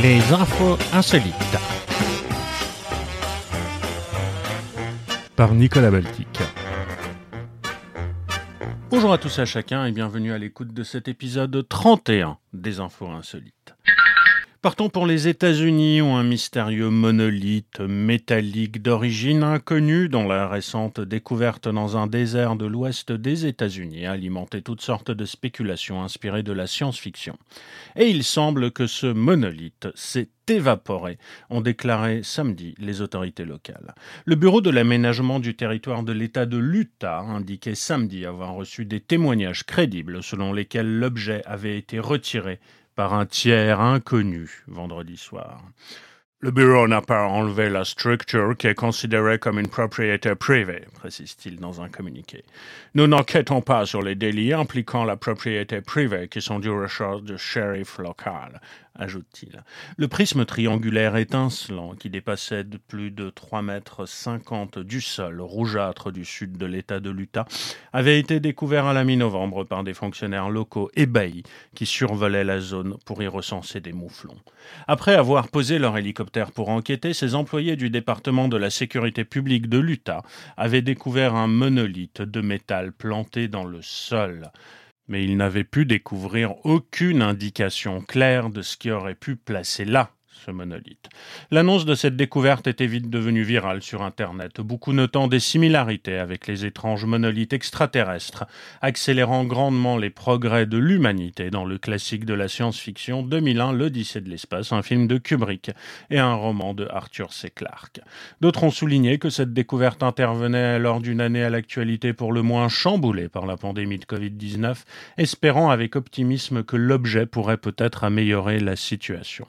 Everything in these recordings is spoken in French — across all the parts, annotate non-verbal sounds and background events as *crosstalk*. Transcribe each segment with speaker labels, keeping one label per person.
Speaker 1: Les infos insolites.
Speaker 2: Par Nicolas Baltic.
Speaker 1: Bonjour à tous et à chacun et bienvenue à l'écoute de cet épisode 31 des infos insolites. Partons pour les États-Unis où un mystérieux monolithe métallique d'origine inconnue, dont la récente découverte dans un désert de l'ouest des États-Unis a alimenté toutes sortes de spéculations inspirées de la science-fiction. Et il semble que ce monolithe s'est évaporé, ont déclaré samedi les autorités locales. Le bureau de l'aménagement du territoire de l'État de l'Utah indiquait samedi avoir reçu des témoignages crédibles selon lesquels l'objet avait été retiré par un tiers inconnu vendredi soir. Le bureau n'a pas enlevé la structure qui est considérée comme une propriété privée, précise-t-il dans un communiqué. Nous n'enquêtons pas sur les délits impliquant la propriété privée qui sont du ressort du shérif local, ajoute-t-il. Le prisme triangulaire étincelant, qui dépassait de plus de 3 mètres 50 du sol rougeâtre du sud de l'État de l'Utah, avait été découvert à la mi-novembre par des fonctionnaires locaux ébahis qui survolaient la zone pour y recenser des mouflons. Après avoir posé leur hélicoptère pour enquêter, ces employés du département de la sécurité publique de l'Utah avaient découvert un monolithe de métal planté dans le sol mais il n'avait pu découvrir aucune indication claire de ce qui aurait pu placer là ce monolithe. L'annonce de cette découverte était vite devenue virale sur Internet, beaucoup notant des similarités avec les étranges monolithes extraterrestres, accélérant grandement les progrès de l'humanité dans le classique de la science-fiction 2001 L'Odyssée de l'espace, un film de Kubrick et un roman de Arthur C. Clarke. D'autres ont souligné que cette découverte intervenait lors d'une année à l'actualité pour le moins chamboulée par la pandémie de Covid-19, espérant avec optimisme que l'objet pourrait peut-être améliorer la situation.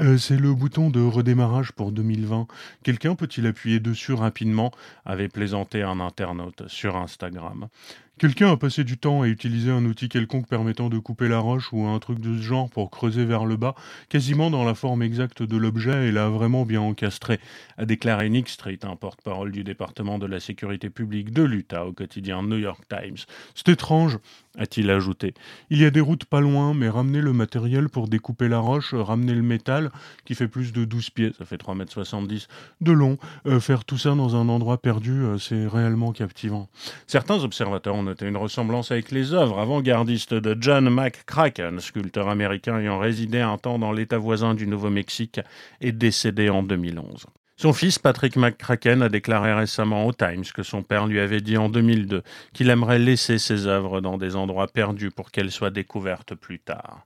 Speaker 2: Euh, c'est le bouton de redémarrage pour 2020. Quelqu'un peut-il appuyer dessus rapidement? Avait plaisanté un internaute sur Instagram. Quelqu'un a passé du temps à utiliser un outil quelconque permettant de couper la roche ou un truc de ce genre pour creuser vers le bas, quasiment dans la forme exacte de l'objet et l'a vraiment bien encastré, a déclaré Nick Street, un porte-parole du département de la sécurité publique de l'Utah au quotidien New York Times. C'est étrange, a-t-il ajouté. Il y a des routes pas loin, mais ramener le matériel pour découper la roche, ramener le métal, qui fait plus de 12 pieds, ça fait 3 mètres 70 de long, euh, faire tout ça dans un endroit perdu, euh, c'est réellement captivant.
Speaker 1: Certains observateurs noté une ressemblance avec les œuvres avant-gardistes de John McCracken, sculpteur américain ayant résidé un temps dans l'état voisin du Nouveau-Mexique et décédé en 2011. Son fils, Patrick McCracken, a déclaré récemment au Times que son père lui avait dit en 2002 qu'il aimerait laisser ses œuvres dans des endroits perdus pour qu'elles soient découvertes plus tard.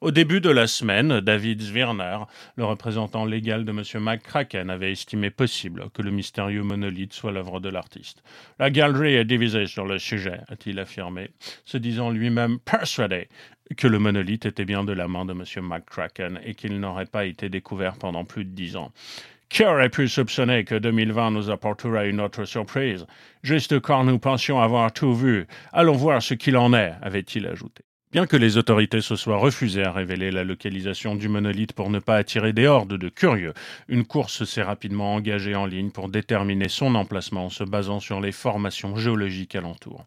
Speaker 1: Au début de la semaine, David Zwirner, le représentant légal de M. McCracken, avait estimé possible que le mystérieux monolithe soit l'œuvre de l'artiste. La galerie est divisée sur le sujet, a-t-il affirmé, se disant lui-même persuadé que le monolithe était bien de la main de M. McCracken et qu'il n'aurait pas été découvert pendant plus de dix ans. Qui aurait pu soupçonner que 2020 nous apporterait une autre surprise? Juste quand nous pensions avoir tout vu. Allons voir ce qu'il en est, avait-il ajouté. Bien que les autorités se soient refusées à révéler la localisation du monolithe pour ne pas attirer des hordes de curieux, une course s'est rapidement engagée en ligne pour déterminer son emplacement en se basant sur les formations géologiques alentour.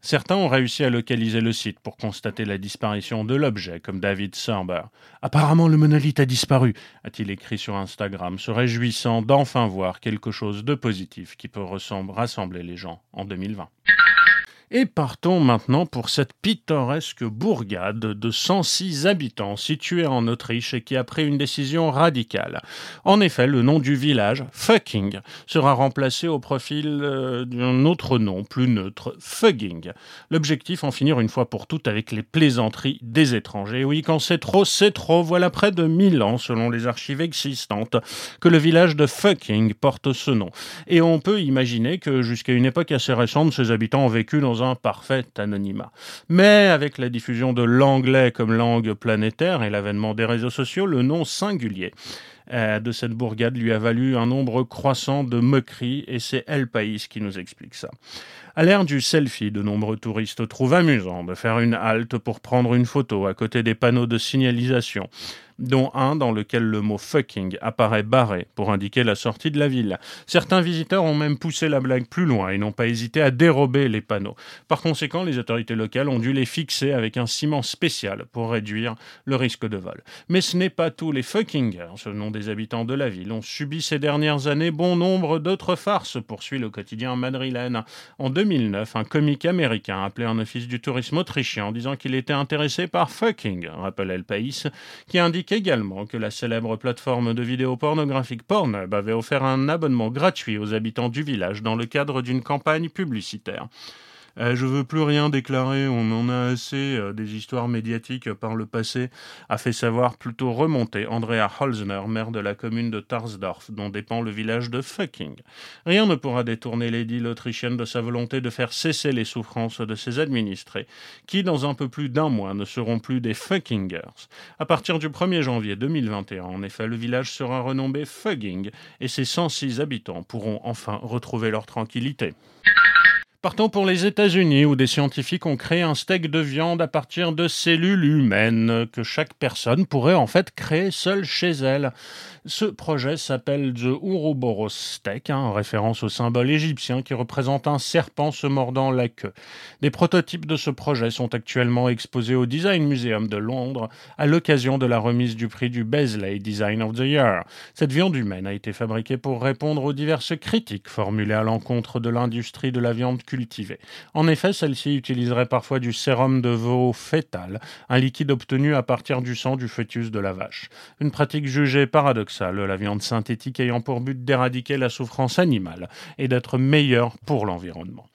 Speaker 1: Certains ont réussi à localiser le site pour constater la disparition de l'objet, comme David Serber. Apparemment, le monolithe a disparu, a-t-il écrit sur Instagram, se réjouissant d'enfin voir quelque chose de positif qui peut rassembler les gens en 2020. Et partons maintenant pour cette pittoresque bourgade de 106 habitants située en Autriche et qui a pris une décision radicale. En effet, le nom du village, Fucking, sera remplacé au profil euh, d'un autre nom plus neutre, Fugging. L'objectif, en finir une fois pour toutes avec les plaisanteries des étrangers. Oui, quand c'est trop, c'est trop. Voilà près de 1000 ans, selon les archives existantes, que le village de Fucking porte ce nom. Et on peut imaginer que jusqu'à une époque assez récente, ses habitants ont vécu un parfait anonymat. Mais avec la diffusion de l'anglais comme langue planétaire et l'avènement des réseaux sociaux, le nom singulier euh, de cette bourgade lui a valu un nombre croissant de moqueries et c'est El País qui nous explique ça. À l'ère du selfie, de nombreux touristes trouvent amusant de faire une halte pour prendre une photo à côté des panneaux de signalisation. Dont un dans lequel le mot fucking apparaît barré pour indiquer la sortie de la ville. Certains visiteurs ont même poussé la blague plus loin et n'ont pas hésité à dérober les panneaux. Par conséquent, les autorités locales ont dû les fixer avec un ciment spécial pour réduire le risque de vol. Mais ce n'est pas tout. Les fuckingers, ce nom des habitants de la ville, ont subi ces dernières années bon nombre d'autres farces, poursuit le quotidien madrilène. En 2009, un comique américain a appelé un office du tourisme autrichien en disant qu'il était intéressé par fucking, rappelait le pays, qui indique également que la célèbre plateforme de vidéos pornographiques Pornhub avait offert un abonnement gratuit aux habitants du village dans le cadre d'une campagne publicitaire. Euh, je veux plus rien déclarer, on en a assez euh, des histoires médiatiques par le passé, a fait savoir plutôt remonter Andrea Holzner, maire de la commune de Tarsdorf, dont dépend le village de Fucking. Rien ne pourra détourner l'édile autrichienne de sa volonté de faire cesser les souffrances de ses administrés, qui, dans un peu plus d'un mois, ne seront plus des Fuckingers. À partir du 1er janvier 2021, en effet, le village sera renommé Fugging, et ses 106 habitants pourront enfin retrouver leur tranquillité. Partons pour les États-Unis où des scientifiques ont créé un steak de viande à partir de cellules humaines que chaque personne pourrait en fait créer seule chez elle. Ce projet s'appelle The Ouroboros Steak, hein, en référence au symbole égyptien qui représente un serpent se mordant la queue. Des prototypes de ce projet sont actuellement exposés au Design Museum de Londres à l'occasion de la remise du prix du Beasley Design of the Year. Cette viande humaine a été fabriquée pour répondre aux diverses critiques formulées à l'encontre de l'industrie de la viande En effet, celle-ci utiliserait parfois du sérum de veau fœtal, un liquide obtenu à partir du sang du fœtus de la vache. Une pratique jugée paradoxale la viande synthétique ayant pour but d'éradiquer la souffrance animale et d'être meilleure pour l'environnement.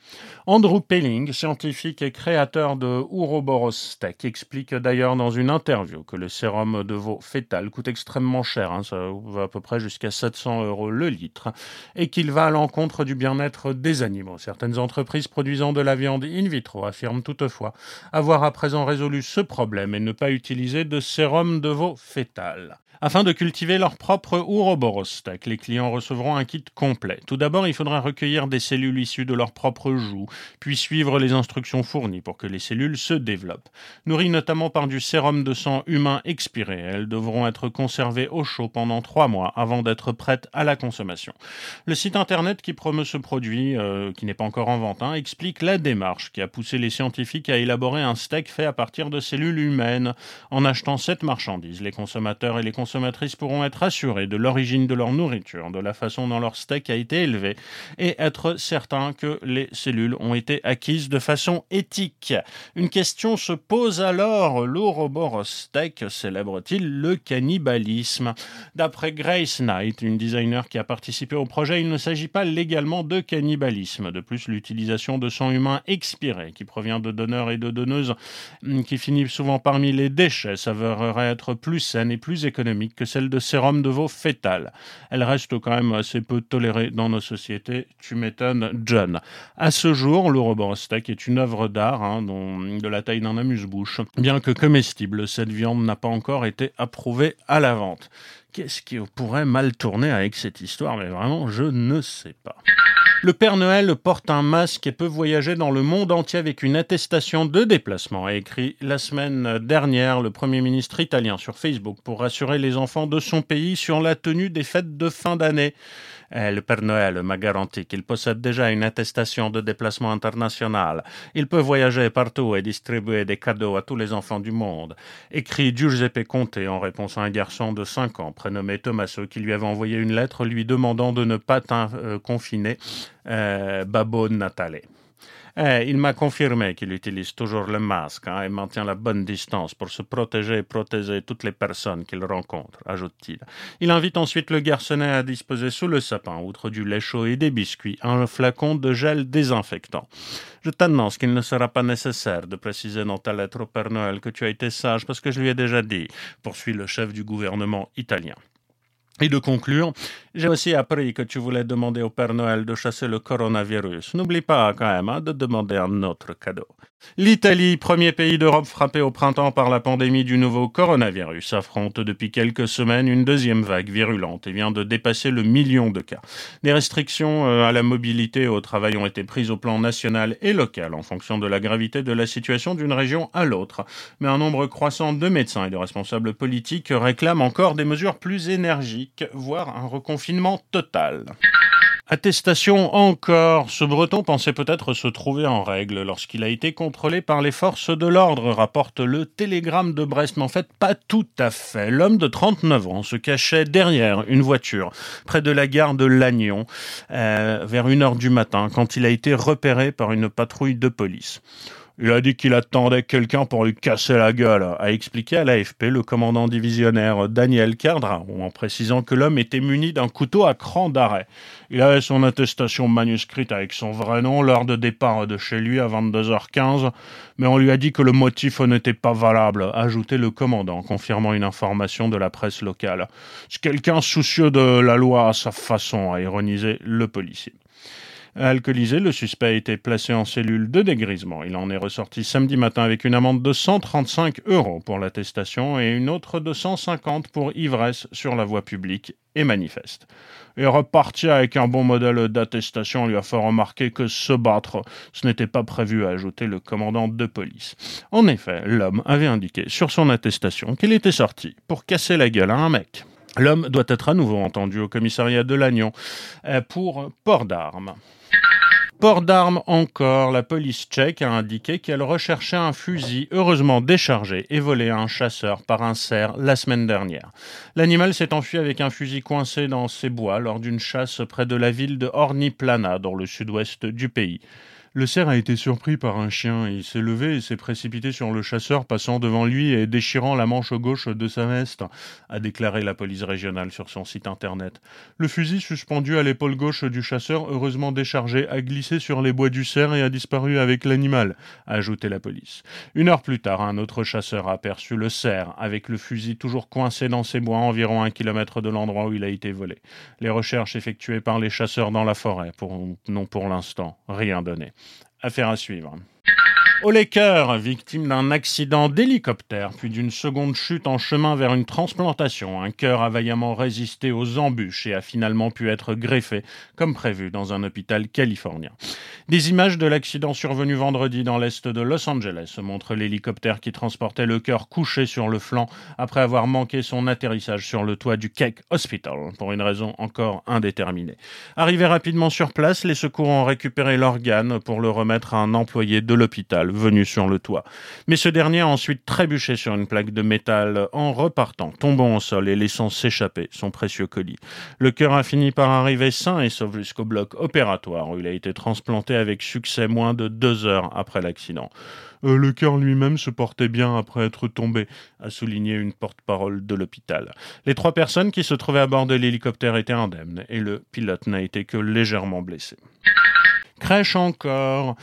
Speaker 1: Andrew Pelling, scientifique et créateur de Ouroboros Steak, explique d'ailleurs dans une interview que le sérum de veau fœtal coûte extrêmement cher, hein, ça va à peu près jusqu'à 700 euros le litre, et qu'il va à l'encontre du bien-être des animaux. Certaines entreprises produisant de la viande in vitro affirment toutefois avoir à présent résolu ce problème et ne pas utiliser de sérum de veau fœtal. Afin de cultiver leur propre Ouroboros steak, les clients recevront un kit complet. Tout d'abord, il faudra recueillir des cellules issues de leur propre joue, puis suivre les instructions fournies pour que les cellules se développent. Nourries notamment par du sérum de sang humain expiré, elles devront être conservées au chaud pendant trois mois avant d'être prêtes à la consommation. Le site internet qui promeut ce produit, euh, qui n'est pas encore en vente, hein, explique la démarche qui a poussé les scientifiques à élaborer un steak fait à partir de cellules humaines. En achetant cette marchandise, les consommateurs et les consommateurs consommatrices pourront être assurées de l'origine de leur nourriture, de la façon dont leur steak a été élevé et être certains que les cellules ont été acquises de façon éthique. Une question se pose alors, l'Ouroboros steak célèbre-t-il le cannibalisme? D'après Grace Knight, une designer qui a participé au projet, il ne s'agit pas légalement de cannibalisme. De plus, l'utilisation de sang humain expiré qui provient de donneurs et de donneuses qui finissent souvent parmi les déchets s'avérerait être plus saine et plus économique que celle de sérum de veau fœtal. Elle reste quand même assez peu tolérée dans nos sociétés, tu m'étonnes, John. À ce jour, le steak est une œuvre d'art hein, de la taille d'un amuse-bouche. Bien que comestible, cette viande n'a pas encore été approuvée à la vente. Qu'est-ce qui pourrait mal tourner avec cette histoire? Mais vraiment, je ne sais pas. Le Père Noël porte un masque et peut voyager dans le monde entier avec une attestation de déplacement, a écrit la semaine dernière le Premier ministre italien sur Facebook pour rassurer les enfants de son pays sur la tenue des fêtes de fin d'année. Eh, le Père Noël m'a garanti qu'il possède déjà une attestation de déplacement international. Il peut voyager partout et distribuer des cadeaux à tous les enfants du monde. Écrit Giuseppe Conte en réponse à un garçon de 5 ans prénommé Tommaso qui lui avait envoyé une lettre lui demandant de ne pas euh, confiner euh, Babbo Natale. Eh, il m'a confirmé qu'il utilise toujours le masque hein, et maintient la bonne distance pour se protéger et protéger toutes les personnes qu'il rencontre, ajoute-t-il. Il invite ensuite le garçonnet à disposer sous le sapin, outre du lait chaud et des biscuits, un flacon de gel désinfectant. Je t'annonce qu'il ne sera pas nécessaire de préciser dans ta lettre au Père Noël que tu as été sage parce que je lui ai déjà dit, poursuit le chef du gouvernement italien. Et de conclure J'ai aussi appris que tu voulais demander au Père Noël de chasser le coronavirus. N'oublie pas quand même hein, de demander un autre cadeau. L'Italie, premier pays d'Europe frappé au printemps par la pandémie du nouveau coronavirus, affronte depuis quelques semaines une deuxième vague virulente et vient de dépasser le million de cas. Des restrictions euh, à la mobilité et au travail ont été prises au plan national et local en fonction de la gravité de la situation d'une région à l'autre. Mais un nombre croissant de médecins et de responsables politiques réclament encore des mesures plus énergiques, voire un reconfinement total. Attestation encore. Ce breton pensait peut-être se trouver en règle lorsqu'il a été contrôlé par les forces de l'ordre, rapporte le télégramme de Brest. Mais en fait, pas tout à fait. L'homme de 39 ans se cachait derrière une voiture près de la gare de Lannion euh, vers une heure du matin quand il a été repéré par une patrouille de police. Il a dit qu'il attendait quelqu'un pour lui casser la gueule, a expliqué à l'AFP le commandant divisionnaire Daniel Cardra, en précisant que l'homme était muni d'un couteau à cran d'arrêt. Il avait son attestation manuscrite avec son vrai nom lors de départ de chez lui à 22h15, mais on lui a dit que le motif n'était pas valable, a ajouté le commandant, confirmant une information de la presse locale. C'est quelqu'un soucieux de la loi à sa façon, a ironisé le policier. Alcoolisé, le suspect a été placé en cellule de dégrisement. Il en est ressorti samedi matin avec une amende de 135 euros pour l'attestation et une autre de 150 pour ivresse sur la voie publique et manifeste. Et repartir avec un bon modèle d'attestation lui a fait remarquer que se battre, ce n'était pas prévu, a ajouté le commandant de police. En effet, l'homme avait indiqué sur son attestation qu'il était sorti pour casser la gueule à un mec. L'homme doit être à nouveau entendu au commissariat de Lannion euh, pour port d'armes. Port d'armes encore, la police tchèque a indiqué qu'elle recherchait un fusil heureusement déchargé et volé à un chasseur par un cerf la semaine dernière. L'animal s'est enfui avec un fusil coincé dans ses bois lors d'une chasse près de la ville de Orniplana dans le sud-ouest du pays. Le cerf a été surpris par un chien. Il s'est levé et s'est précipité sur le chasseur, passant devant lui et déchirant la manche gauche de sa veste, a déclaré la police régionale sur son site internet. Le fusil suspendu à l'épaule gauche du chasseur, heureusement déchargé, a glissé sur les bois du cerf et a disparu avec l'animal, a ajouté la police. Une heure plus tard, un autre chasseur a aperçu le cerf avec le fusil toujours coincé dans ses bois environ un kilomètre de l'endroit où il a été volé. Les recherches effectuées par les chasseurs dans la forêt n'ont pour l'instant rien donné. Affaire à suivre. Laker, victime d'un accident d'hélicoptère, puis d'une seconde chute en chemin vers une transplantation, un cœur a vaillamment résisté aux embûches et a finalement pu être greffé, comme prévu, dans un hôpital californien. Des images de l'accident survenu vendredi dans l'est de Los Angeles montrent l'hélicoptère qui transportait le cœur couché sur le flanc après avoir manqué son atterrissage sur le toit du Keck Hospital, pour une raison encore indéterminée. Arrivés rapidement sur place, les secours ont récupéré l'organe pour le remettre à un employé de l'hôpital venu sur le toit. Mais ce dernier a ensuite trébuché sur une plaque de métal en repartant, tombant au sol et laissant s'échapper son précieux colis. Le cœur a fini par arriver sain et sauf jusqu'au bloc opératoire où il a été transplanté avec succès moins de deux heures après l'accident. Euh, le cœur lui-même se portait bien après être tombé, a souligné une porte-parole de l'hôpital. Les trois personnes qui se trouvaient à bord de l'hélicoptère étaient indemnes et le pilote n'a été que légèrement blessé. Crèche encore.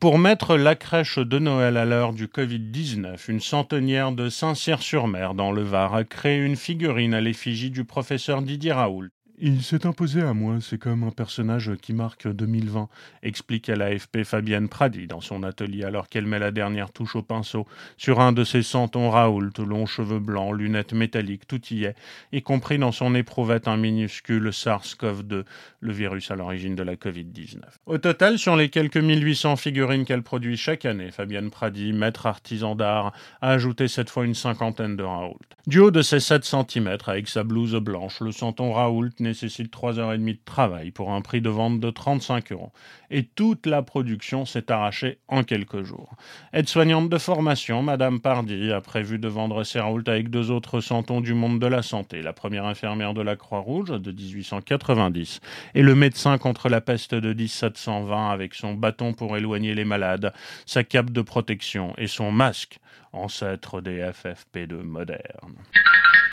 Speaker 1: Pour mettre la crèche de Noël à l'heure du Covid-19, une centenière de Saint-Cyr-sur-Mer dans le Var a créé une figurine à l'effigie du professeur Didier Raoult.
Speaker 2: Il s'est imposé à moi, c'est comme un personnage qui marque 2020, explique à l'AFP Fabienne Pradi dans son atelier alors qu'elle met la dernière touche au pinceau. Sur un de ses santons Raoult, longs cheveux blancs, lunettes métalliques, tout y est, y compris dans son éprouvette un minuscule SARS-CoV-2, le virus à l'origine de la Covid-19. Au total, sur les quelques 1800 figurines qu'elle produit chaque année, Fabienne Pradi, maître artisan d'art, a ajouté cette fois une cinquantaine de Raoult. Du haut de ses 7 cm, avec sa blouse blanche, le santon Raoult nécessite 3 heures et demie de travail pour un prix de vente de 35 euros. Et toute la production s'est arrachée en quelques jours. Aide-soignante de formation, Madame Pardy a prévu de vendre ses Raoult avec deux autres santons du monde de la santé. La première infirmière de la Croix-Rouge de 1890 et le médecin contre la peste de 1720 avec son bâton pour éloigner les malades, sa cape de protection et son masque, ancêtre des FFP2 modernes.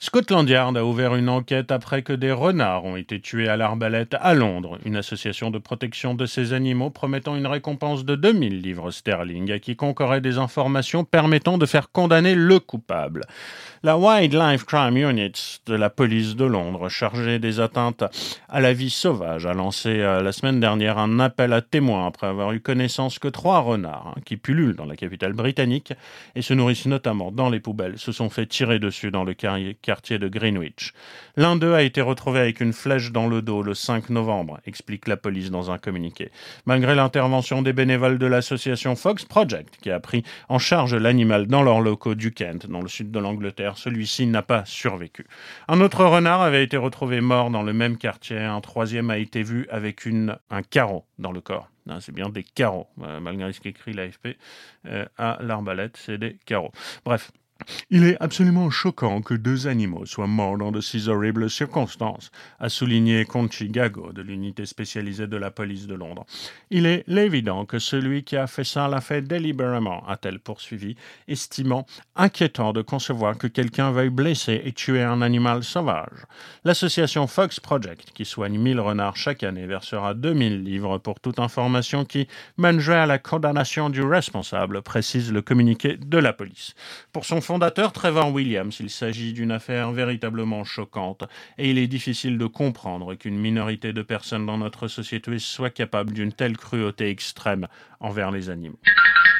Speaker 1: Scotland Yard a ouvert une enquête après que des renards ont été tués à l'arbalète à Londres. Une association de protection de ces animaux promettant une récompense de 2000 livres sterling à quiconque aurait des informations permettant de faire condamner le coupable. La Wildlife Crime Unit de la police de Londres, chargée des atteintes à la vie sauvage, a lancé euh, la semaine dernière un appel à témoins après avoir eu connaissance que trois renards, hein, qui pullulent dans la capitale britannique et se nourrissent notamment dans les poubelles, se sont fait tirer dessus dans le quartier de Greenwich. L'un d'eux a été retrouvé avec une flèche dans le dos le 5 novembre, explique la police dans un communiqué. Malgré l'intervention des bénévoles de l'association Fox Project, qui a pris en charge l'animal dans leurs locaux du Kent, dans le sud de l'Angleterre, celui-ci n'a pas survécu. Un autre renard avait été retrouvé mort dans le même quartier. Un troisième a été vu avec une, un carreau dans le corps. C'est bien des carreaux, euh, malgré ce qu'écrit l'AFP. Euh, à l'arbalète, c'est des carreaux. Bref, il est absolument choquant que deux animaux soient morts dans de si horribles circonstances, a souligné Conchi Gago de l'unité spécialisée de la police de Londres. Il est évident que celui qui a fait ça l'a fait délibérément, a-t-elle poursuivi, estimant inquiétant de concevoir que quelqu'un veuille blesser et tuer un animal sauvage. L'association Fox Project, qui soigne 1000 renards chaque année, versera 2000 livres pour toute information qui mènerait à la condamnation du responsable, précise le communiqué de la police. Pour son fondateur Trevor Williams, il s'agit d'une affaire véritablement choquante et il est difficile de comprendre qu'une minorité de personnes dans notre société soit capable d'une telle cruauté extrême envers les animaux.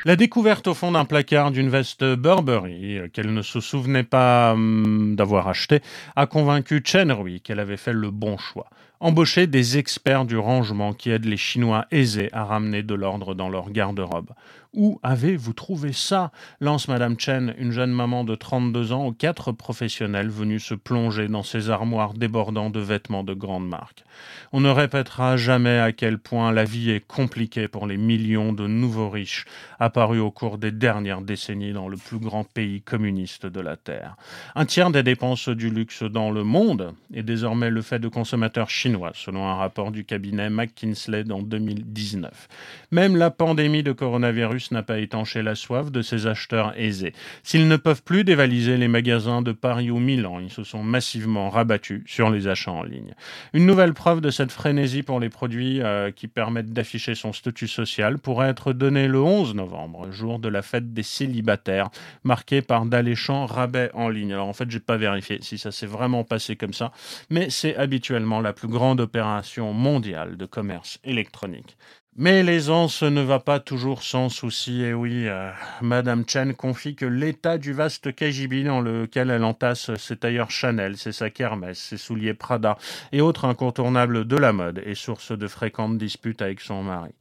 Speaker 1: La découverte au fond d'un placard d'une veste Burberry, euh, qu'elle ne se souvenait pas hum, d'avoir achetée, a convaincu Chen qu'elle avait fait le bon choix. Embaucher des experts du rangement qui aident les Chinois aisés à ramener de l'ordre dans leur garde-robe. Où avez-vous trouvé ça? lance Madame Chen, une jeune maman de 32 ans, aux quatre professionnels venus se plonger dans ses armoires débordant de vêtements de grande marque. On ne répétera jamais à quel point la vie est compliquée pour les millions de nouveaux riches apparus au cours des dernières décennies dans le plus grand pays communiste de la Terre. Un tiers des dépenses du luxe dans le monde est désormais le fait de consommateurs chinois, selon un rapport du cabinet McKinsey en 2019. Même la pandémie de coronavirus n'a pas étanché la soif de ces acheteurs aisés. S'ils ne peuvent plus dévaliser les magasins de Paris ou Milan, ils se sont massivement rabattus sur les achats en ligne. Une nouvelle preuve de cette frénésie pour les produits euh, qui permettent d'afficher son statut social pourrait être donnée le 11 novembre, jour de la fête des célibataires, marquée par d'alléchants rabais en ligne. Alors en fait, j'ai pas vérifié si ça s'est vraiment passé comme ça, mais c'est habituellement la plus grande opération mondiale de commerce électronique. Mais l'aisance ne va pas toujours sans souci, et oui, euh, Madame Chen confie que l'état du vaste KGB dans lequel elle entasse ses tailleurs Chanel, ses sacs Hermès, ses souliers Prada et autres incontournables de la mode est source de fréquentes disputes avec son mari.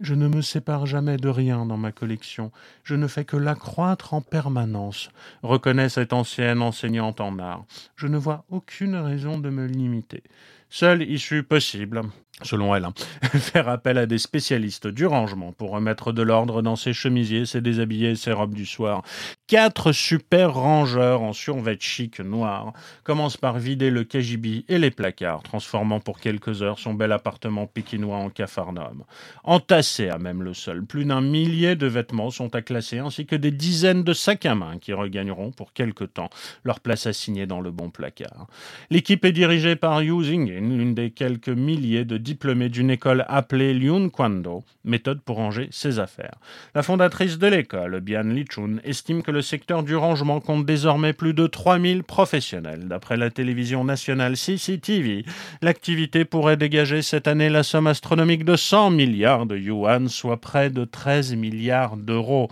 Speaker 1: Je ne me sépare jamais de rien dans ma collection, je ne fais que l'accroître en permanence, reconnaît cette ancienne enseignante en art. Je ne vois aucune raison de me limiter. Seule issue possible, selon elle, hein. *laughs* faire appel à des spécialistes du rangement pour remettre de l'ordre dans ses chemisiers, ses déshabillés ses robes du soir. Quatre super rangeurs en survêt chic noir commencent par vider le KGB et les placards, transformant pour quelques heures son bel appartement pékinois en capharnaüm. Entassés à même le sol, plus d'un millier de vêtements sont à classer, ainsi que des dizaines de sacs à main qui regagneront pour quelque temps leur place assignée dans le bon placard. L'équipe est dirigée par Yu Zingin, l'une des quelques milliers de diplômée d'une école appelée Liun Kwando, méthode pour ranger ses affaires. La fondatrice de l'école, Bian Lichun, estime que le secteur du rangement compte désormais plus de 3000 professionnels. D'après la télévision nationale CCTV, l'activité pourrait dégager cette année la somme astronomique de 100 milliards de yuan, soit près de 13 milliards d'euros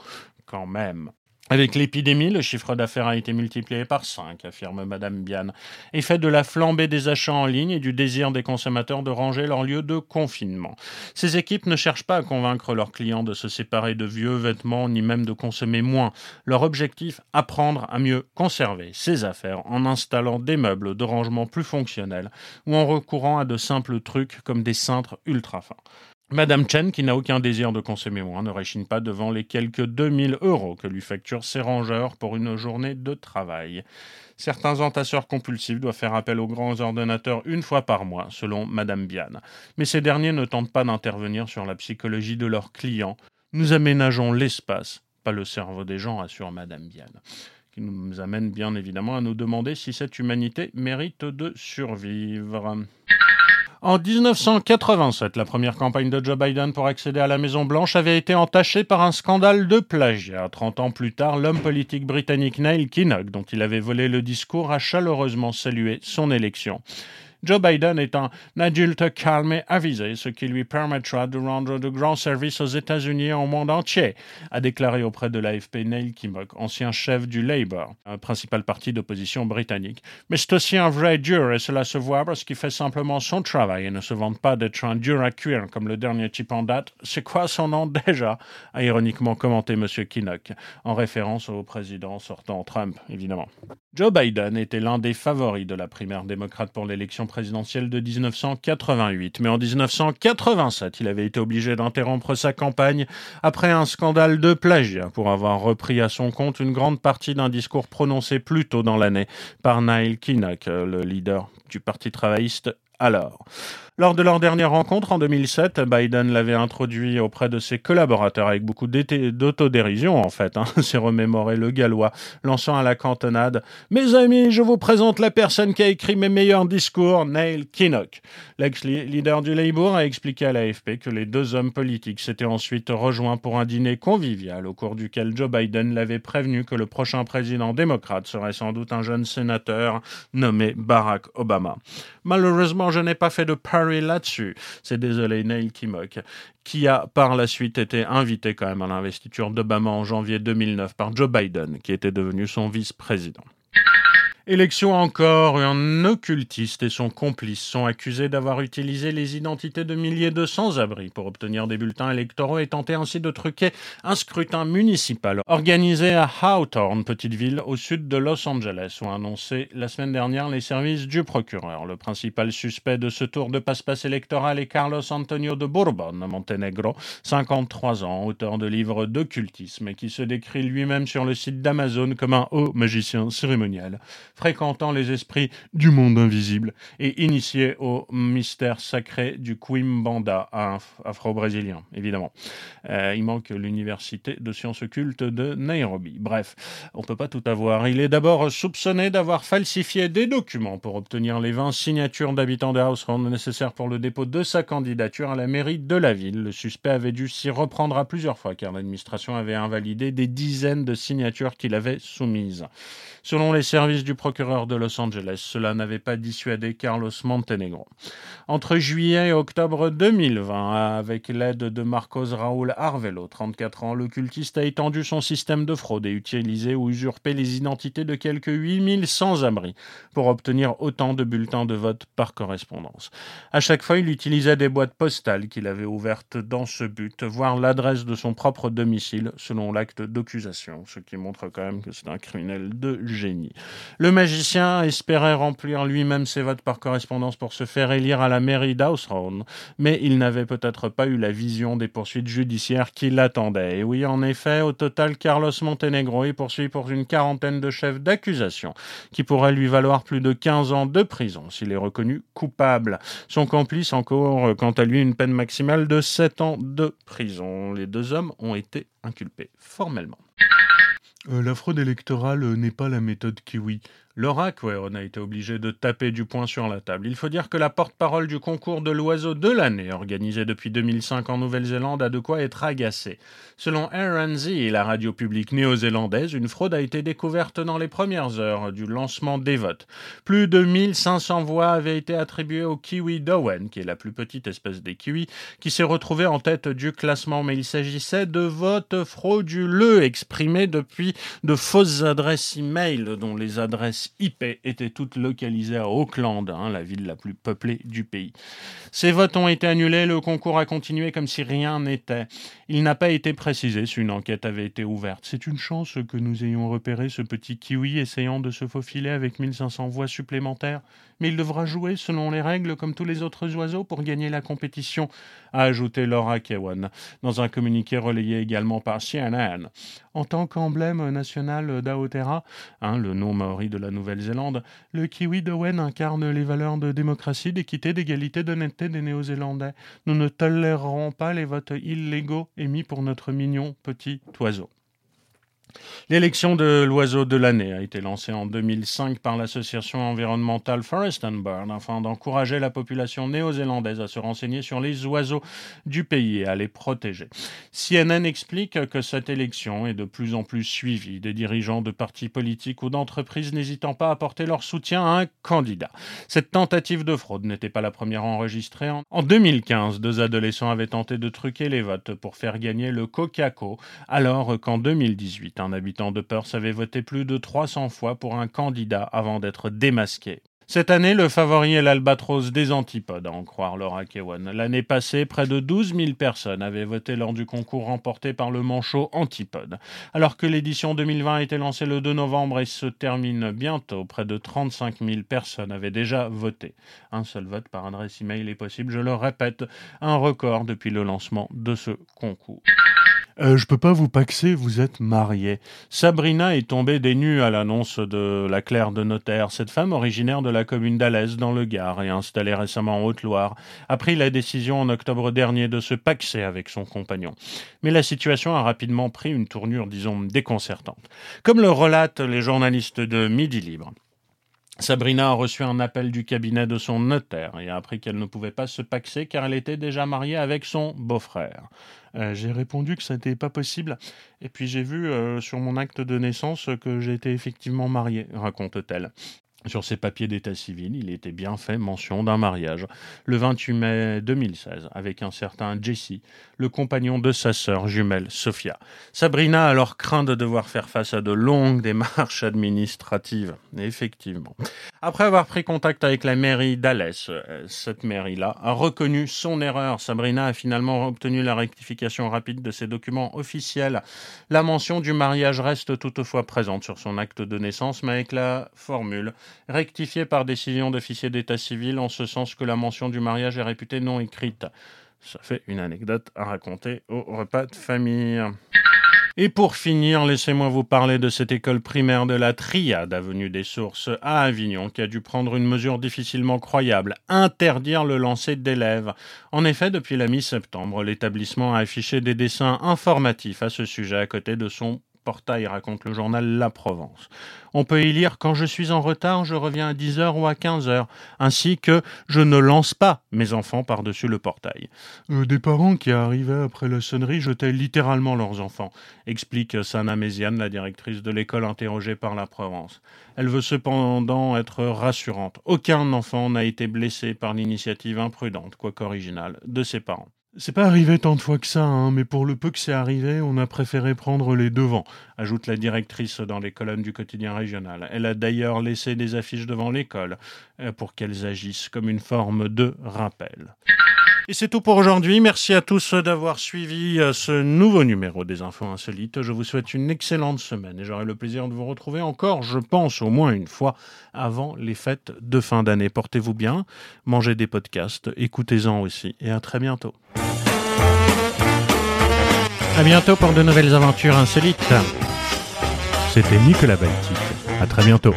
Speaker 1: quand même. Avec l'épidémie, le chiffre d'affaires a été multiplié par 5, affirme Madame Bian, effet de la flambée des achats en ligne et du désir des consommateurs de ranger leur lieu de confinement. Ces équipes ne cherchent pas à convaincre leurs clients de se séparer de vieux vêtements ni même de consommer moins. Leur objectif, apprendre à mieux conserver ses affaires en installant des meubles de rangement plus fonctionnels ou en recourant à de simples trucs comme des cintres ultra fins. Madame Chen, qui n'a aucun désir de consommer moins, ne réchigne pas devant les quelques 2000 euros que lui facturent ses rangeurs pour une journée de travail. Certains entasseurs compulsifs doivent faire appel aux grands ordinateurs une fois par mois, selon Madame Bian. Mais ces derniers ne tentent pas d'intervenir sur la psychologie de leurs clients. Nous aménageons l'espace, pas le cerveau des gens, assure Madame Bian qui nous amène bien évidemment à nous demander si cette humanité mérite de survivre. En 1987, la première campagne de Joe Biden pour accéder à la Maison-Blanche avait été entachée par un scandale de plagiat. 30 ans plus tard, l'homme politique britannique Neil Kinnock, dont il avait volé le discours, a chaleureusement salué son élection. Joe Biden est un adulte calme et avisé, ce qui lui permettra de rendre de grands services aux États-Unis et au monde entier, a déclaré auprès de l'AFP Neil Kinnock, ancien chef du Labour, un principal parti d'opposition britannique. Mais c'est aussi un vrai dur, et cela se voit parce qu'il fait simplement son travail et ne se vante pas d'être un dur à cuire comme le dernier type en date. C'est quoi son nom déjà? A ironiquement commenté M. Kinnock, en référence au président sortant Trump, évidemment. Joe Biden était l'un des favoris de la primaire démocrate pour l'élection présidentielle de 1988. Mais en 1987, il avait été obligé d'interrompre sa campagne après un scandale de plagiat pour avoir repris à son compte une grande partie d'un discours prononcé plus tôt dans l'année par Neil Kinnock, le leader du Parti travailliste alors. Lors de leur dernière rencontre en 2007, Biden l'avait introduit auprès de ses collaborateurs avec beaucoup d'autodérision en fait, hein, *laughs* s'est remémoré le gallois, lançant à la cantonade « Mes amis, je vous présente la personne qui a écrit mes meilleurs discours, Neil Kinnock ». L'ex-leader du Labour a expliqué à l'AFP que les deux hommes politiques s'étaient ensuite rejoints pour un dîner convivial au cours duquel Joe Biden l'avait prévenu que le prochain président démocrate serait sans doute un jeune sénateur nommé Barack Obama. Malheureusement, je n'ai pas fait de parry là-dessus. C'est désolé Neil Kimok, qui a par la suite été invité quand même à l'investiture d'Obama en janvier 2009 par Joe Biden, qui était devenu son vice-président. Élection encore, un occultiste et son complice sont accusés d'avoir utilisé les identités de milliers de sans-abri pour obtenir des bulletins électoraux et tenter ainsi de truquer un scrutin municipal organisé à Hawthorne, petite ville au sud de Los Angeles, ont annoncé la semaine dernière les services du procureur. Le principal suspect de ce tour de passe-passe électoral est Carlos Antonio de Bourbon, Monténégro, 53 ans, auteur de livres d'occultisme et qui se décrit lui-même sur le site d'Amazon comme un haut magicien cérémonial fréquentant les esprits du monde invisible et initié au mystère sacré du Quimbanda afro-brésilien, évidemment. Euh, il manque l'université de sciences occultes de Nairobi. Bref, on ne peut pas tout avoir. Il est d'abord soupçonné d'avoir falsifié des documents pour obtenir les 20 signatures d'habitants de Household nécessaires pour le dépôt de sa candidature à la mairie de la ville. Le suspect avait dû s'y reprendre à plusieurs fois car l'administration avait invalidé des dizaines de signatures qu'il avait soumises. Selon les services du procureur de Los Angeles, cela n'avait pas dissuadé Carlos Montenegro. Entre juillet et octobre 2020, avec l'aide de Marcos Raúl Arvelo, 34 ans, l'occultiste a étendu son système de fraude et utilisé ou usurpé les identités de quelques 8000 sans-abri pour obtenir autant de bulletins de vote par correspondance. À chaque fois, il utilisait des boîtes postales qu'il avait ouvertes dans ce but, voire l'adresse de son propre domicile, selon l'acte d'accusation, ce qui montre quand même que c'est un criminel de génie. Le magicien espérait remplir lui-même ses votes par correspondance pour se faire élire à la mairie d'Ausron, mais il n'avait peut-être pas eu la vision des poursuites judiciaires qui l'attendaient. Et oui, en effet, au total, Carlos Montenegro est poursuivi pour une quarantaine de chefs d'accusation, qui pourraient lui valoir plus de 15 ans de prison s'il est reconnu coupable. Son complice encore, quant à lui, une peine maximale de 7 ans de prison. Les deux hommes ont été inculpés formellement.
Speaker 2: Euh, la fraude électorale euh, n'est pas la méthode Kiwi.
Speaker 1: L'oracle, ouais, on a été obligé de taper du poing sur la table. Il faut dire que la porte-parole du concours de l'oiseau de l'année, organisé depuis 2005 en Nouvelle-Zélande, a de quoi être agacée. Selon RNZ, la radio publique néo-zélandaise, une fraude a été découverte dans les premières heures du lancement des votes. Plus de 1500 voix avaient été attribuées au kiwi Dowen, qui est la plus petite espèce des kiwis, qui s'est retrouvé en tête du classement, mais il s'agissait de votes frauduleux exprimés depuis de fausses adresses e-mail, dont les adresses IP étaient toutes localisées à Auckland, hein, la ville la plus peuplée du pays. Ces votes ont été annulés, le concours a continué comme si rien n'était. Il n'a pas été précisé si une enquête avait été ouverte.
Speaker 2: C'est une chance que nous ayons repéré ce petit kiwi essayant de se faufiler avec 1500 voix supplémentaires, mais il devra jouer selon les règles comme tous les autres oiseaux pour gagner la compétition, a ajouté Laura Kewan, dans un communiqué relayé également par CNN. En tant qu'emblème national d'Aotearoa, hein, le nom maori de la Nouvelle-Zélande, le kiwi d'Owen incarne les valeurs de démocratie, d'équité, d'égalité, d'honnêteté des Néo-Zélandais. Nous ne tolérerons pas les votes illégaux émis pour notre mignon petit oiseau.
Speaker 1: L'élection de l'oiseau de l'année a été lancée en 2005 par l'association environnementale Forest and Bird afin d'encourager la population néo-zélandaise à se renseigner sur les oiseaux du pays et à les protéger. CNN explique que cette élection est de plus en plus suivie, des dirigeants de partis politiques ou d'entreprises n'hésitant pas à apporter leur soutien à un candidat. Cette tentative de fraude n'était pas la première enregistrée. En 2015, deux adolescents avaient tenté de truquer les votes pour faire gagner le Coca-Cola, alors qu'en 2018, un habitant de Perth avait voté plus de 300 fois pour un candidat avant d'être démasqué. Cette année, le favori est l'albatros des antipodes, à en croire Laura Kewan. L'année passée, près de 12 000 personnes avaient voté lors du concours remporté par le manchot Antipode. Alors que l'édition 2020 a été lancée le 2 novembre et se termine bientôt, près de 35 000 personnes avaient déjà voté. Un seul vote par adresse email est possible, je le répète, un record depuis le lancement de ce concours.
Speaker 2: Euh, je peux pas vous paxer, vous êtes marié.
Speaker 1: Sabrina est tombée des nues à l'annonce de la clerc de notaire. Cette femme, originaire de la commune d'Alès, dans le Gard, et installée récemment en Haute-Loire, a pris la décision en octobre dernier de se paxer avec son compagnon. Mais la situation a rapidement pris une tournure, disons, déconcertante. Comme le relatent les journalistes de Midi Libre. Sabrina a reçu un appel du cabinet de son notaire et a appris qu'elle ne pouvait pas se paxer car elle était déjà mariée avec son beau-frère. Euh, j'ai répondu que ça n'était pas possible et puis j'ai vu euh, sur mon acte de naissance que j'étais effectivement mariée, raconte-t-elle. Sur ses papiers d'état civil, il était bien fait mention d'un mariage le 28 mai 2016 avec un certain Jesse, le compagnon de sa sœur jumelle Sophia. Sabrina alors craint de devoir faire face à de longues démarches administratives. Effectivement. Après avoir pris contact avec la mairie d'Alès, euh, cette mairie-là a reconnu son erreur. Sabrina a finalement obtenu la rectification rapide de ses documents officiels. La mention du mariage reste toutefois présente sur son acte de naissance, mais avec la formule rectifié par décision d'officier d'état civil en ce sens que la mention du mariage est réputée non écrite. Ça fait une anecdote à raconter au repas de famille. Et pour finir, laissez-moi vous parler de cette école primaire de la Triade, avenue des Sources, à Avignon, qui a dû prendre une mesure difficilement croyable, interdire le lancer d'élèves. En effet, depuis la mi-septembre, l'établissement a affiché des dessins informatifs à ce sujet à côté de son portail, raconte le journal La Provence. On peut y lire Quand je suis en retard, je reviens à 10h ou à 15h, ainsi que Je ne lance pas mes enfants par-dessus le portail.
Speaker 2: Euh, des parents qui arrivaient après la sonnerie jetaient littéralement leurs enfants, explique Sana Méziane, la directrice de l'école interrogée par La Provence. Elle veut cependant être rassurante. Aucun enfant n'a été blessé par l'initiative imprudente, quoique originale, de ses parents.
Speaker 1: C'est pas arrivé tant de fois que ça, hein, mais pour le peu que c'est arrivé, on a préféré prendre les devants, ajoute la directrice dans les colonnes du quotidien régional. Elle a d'ailleurs laissé des affiches devant l'école euh, pour qu'elles agissent comme une forme de rappel. Et c'est tout pour aujourd'hui. Merci à tous d'avoir suivi euh, ce nouveau numéro des Infos Insolites. Je vous souhaite une excellente semaine et j'aurai le plaisir de vous retrouver encore, je pense, au moins une fois avant les fêtes de fin d'année. Portez-vous bien, mangez des podcasts, écoutez-en aussi et à très bientôt. À bientôt pour de nouvelles aventures insolites. C'était Nicolas Baltic. À très bientôt.